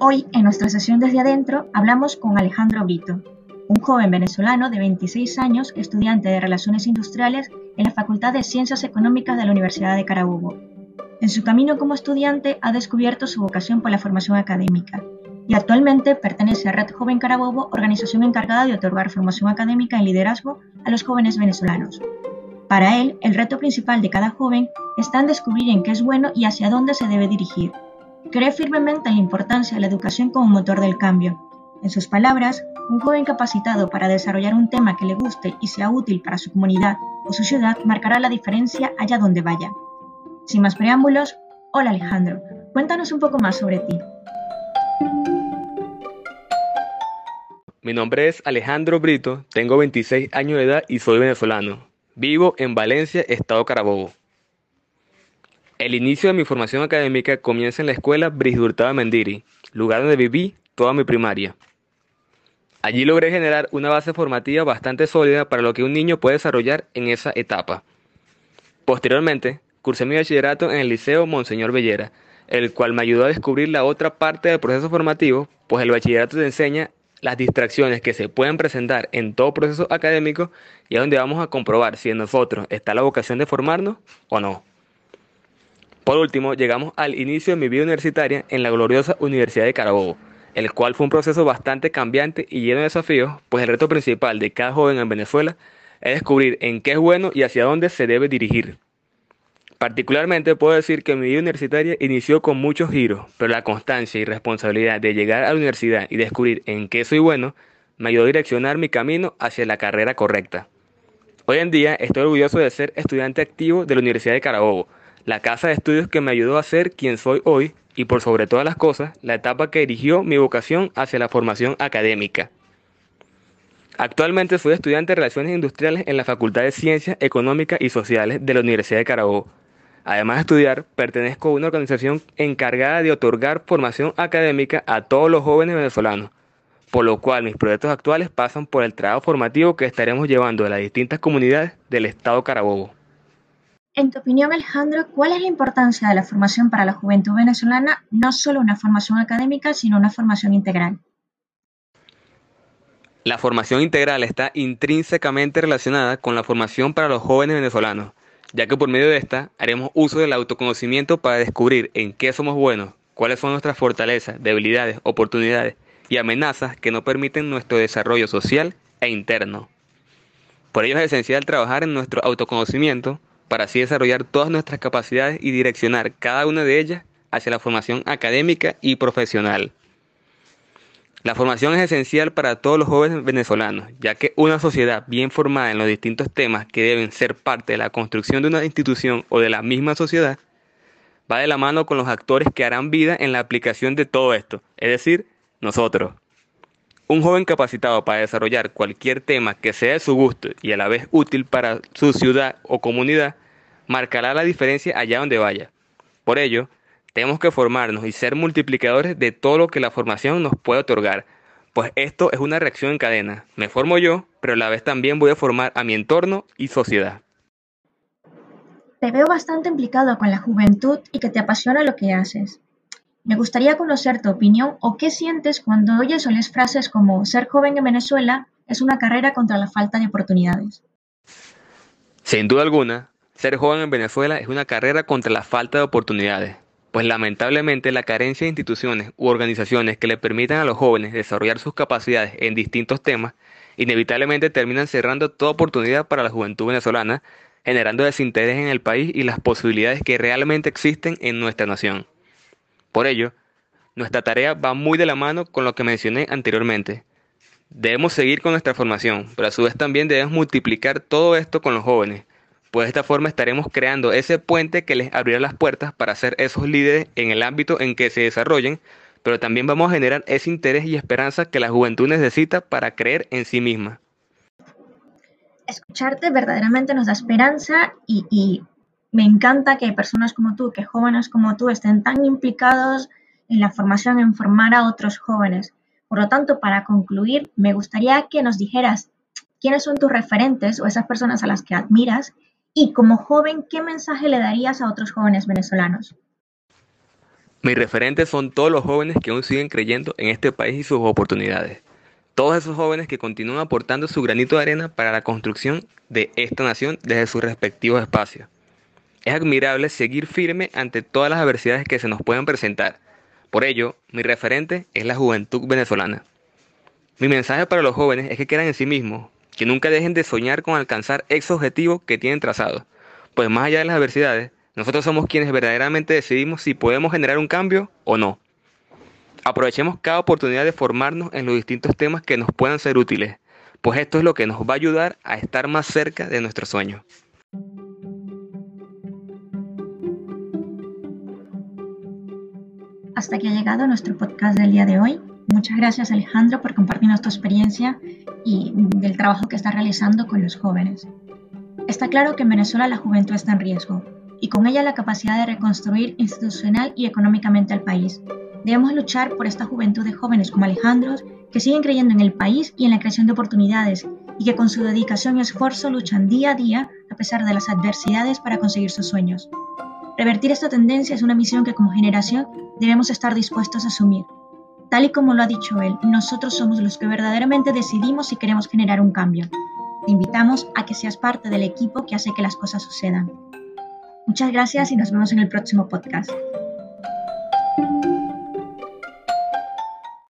Hoy, en nuestra sesión Desde Adentro, hablamos con Alejandro Brito, un joven venezolano de 26 años, estudiante de Relaciones Industriales en la Facultad de Ciencias Económicas de la Universidad de Carabobo. En su camino como estudiante ha descubierto su vocación por la formación académica y actualmente pertenece a Red Joven Carabobo, organización encargada de otorgar formación académica en liderazgo a los jóvenes venezolanos. Para él, el reto principal de cada joven está en descubrir en qué es bueno y hacia dónde se debe dirigir. Cree firmemente en la importancia de la educación como motor del cambio. En sus palabras, un joven capacitado para desarrollar un tema que le guste y sea útil para su comunidad o su ciudad marcará la diferencia allá donde vaya. Sin más preámbulos, hola Alejandro, cuéntanos un poco más sobre ti. Mi nombre es Alejandro Brito, tengo 26 años de edad y soy venezolano. Vivo en Valencia, Estado Carabobo. El inicio de mi formación académica comienza en la escuela Bris Mendiri, lugar donde viví toda mi primaria. Allí logré generar una base formativa bastante sólida para lo que un niño puede desarrollar en esa etapa. Posteriormente, cursé mi bachillerato en el Liceo Monseñor Bellera, el cual me ayudó a descubrir la otra parte del proceso formativo, pues el bachillerato te enseña las distracciones que se pueden presentar en todo proceso académico y es donde vamos a comprobar si en nosotros está la vocación de formarnos o no. Por último, llegamos al inicio de mi vida universitaria en la gloriosa Universidad de Carabobo, el cual fue un proceso bastante cambiante y lleno de desafíos, pues el reto principal de cada joven en Venezuela es descubrir en qué es bueno y hacia dónde se debe dirigir. Particularmente puedo decir que mi vida universitaria inició con muchos giros, pero la constancia y responsabilidad de llegar a la universidad y descubrir en qué soy bueno me ayudó a direccionar mi camino hacia la carrera correcta. Hoy en día estoy orgulloso de ser estudiante activo de la Universidad de Carabobo, la casa de estudios que me ayudó a ser quien soy hoy y por sobre todas las cosas, la etapa que dirigió mi vocación hacia la formación académica. Actualmente soy estudiante de Relaciones Industriales en la Facultad de Ciencias Económicas y Sociales de la Universidad de Carabobo. Además de estudiar, pertenezco a una organización encargada de otorgar formación académica a todos los jóvenes venezolanos, por lo cual mis proyectos actuales pasan por el trabajo formativo que estaremos llevando a las distintas comunidades del Estado Carabobo. En tu opinión, Alejandro, ¿cuál es la importancia de la formación para la juventud venezolana, no solo una formación académica, sino una formación integral? La formación integral está intrínsecamente relacionada con la formación para los jóvenes venezolanos, ya que por medio de esta haremos uso del autoconocimiento para descubrir en qué somos buenos, cuáles son nuestras fortalezas, debilidades, oportunidades y amenazas que no permiten nuestro desarrollo social e interno. Por ello es esencial trabajar en nuestro autoconocimiento para así desarrollar todas nuestras capacidades y direccionar cada una de ellas hacia la formación académica y profesional. La formación es esencial para todos los jóvenes venezolanos, ya que una sociedad bien formada en los distintos temas que deben ser parte de la construcción de una institución o de la misma sociedad, va de la mano con los actores que harán vida en la aplicación de todo esto, es decir, nosotros. Un joven capacitado para desarrollar cualquier tema que sea de su gusto y a la vez útil para su ciudad o comunidad, marcará la diferencia allá donde vaya. Por ello, tenemos que formarnos y ser multiplicadores de todo lo que la formación nos puede otorgar, pues esto es una reacción en cadena. Me formo yo, pero a la vez también voy a formar a mi entorno y sociedad. Te veo bastante implicado con la juventud y que te apasiona lo que haces. Me gustaría conocer tu opinión o qué sientes cuando oyes o lees frases como ser joven en Venezuela es una carrera contra la falta de oportunidades. Sin duda alguna, ser joven en Venezuela es una carrera contra la falta de oportunidades, pues lamentablemente la carencia de instituciones u organizaciones que le permitan a los jóvenes desarrollar sus capacidades en distintos temas inevitablemente terminan cerrando toda oportunidad para la juventud venezolana, generando desinterés en el país y las posibilidades que realmente existen en nuestra nación. Por ello, nuestra tarea va muy de la mano con lo que mencioné anteriormente. Debemos seguir con nuestra formación, pero a su vez también debemos multiplicar todo esto con los jóvenes, pues de esta forma estaremos creando ese puente que les abrirá las puertas para ser esos líderes en el ámbito en que se desarrollen, pero también vamos a generar ese interés y esperanza que la juventud necesita para creer en sí misma. Escucharte verdaderamente nos da esperanza y, y me encanta que personas como tú, que jóvenes como tú estén tan implicados en la formación, en formar a otros jóvenes. Por lo tanto, para concluir, me gustaría que nos dijeras quiénes son tus referentes o esas personas a las que admiras y como joven, ¿qué mensaje le darías a otros jóvenes venezolanos? Mis referentes son todos los jóvenes que aún siguen creyendo en este país y sus oportunidades. Todos esos jóvenes que continúan aportando su granito de arena para la construcción de esta nación desde sus respectivos espacios. Es admirable seguir firme ante todas las adversidades que se nos puedan presentar. Por ello, mi referente es la juventud venezolana. Mi mensaje para los jóvenes es que crean en sí mismos, que nunca dejen de soñar con alcanzar esos objetivos que tienen trazados, pues más allá de las adversidades, nosotros somos quienes verdaderamente decidimos si podemos generar un cambio o no. Aprovechemos cada oportunidad de formarnos en los distintos temas que nos puedan ser útiles, pues esto es lo que nos va a ayudar a estar más cerca de nuestro sueño. Hasta aquí ha llegado nuestro podcast del día de hoy. Muchas gracias Alejandro por compartirnos tu experiencia y del trabajo que estás realizando con los jóvenes. Está claro que en Venezuela la juventud está en riesgo, y con ella la capacidad de reconstruir institucional y económicamente al país. Debemos luchar por esta juventud de jóvenes como Alejandro que siguen creyendo en el país y en la creación de oportunidades y que con su dedicación y esfuerzo luchan día a día a pesar de las adversidades para conseguir sus sueños. Revertir esta tendencia es una misión que como generación debemos estar dispuestos a asumir. Tal y como lo ha dicho él, nosotros somos los que verdaderamente decidimos si queremos generar un cambio. Te invitamos a que seas parte del equipo que hace que las cosas sucedan. Muchas gracias y nos vemos en el próximo podcast.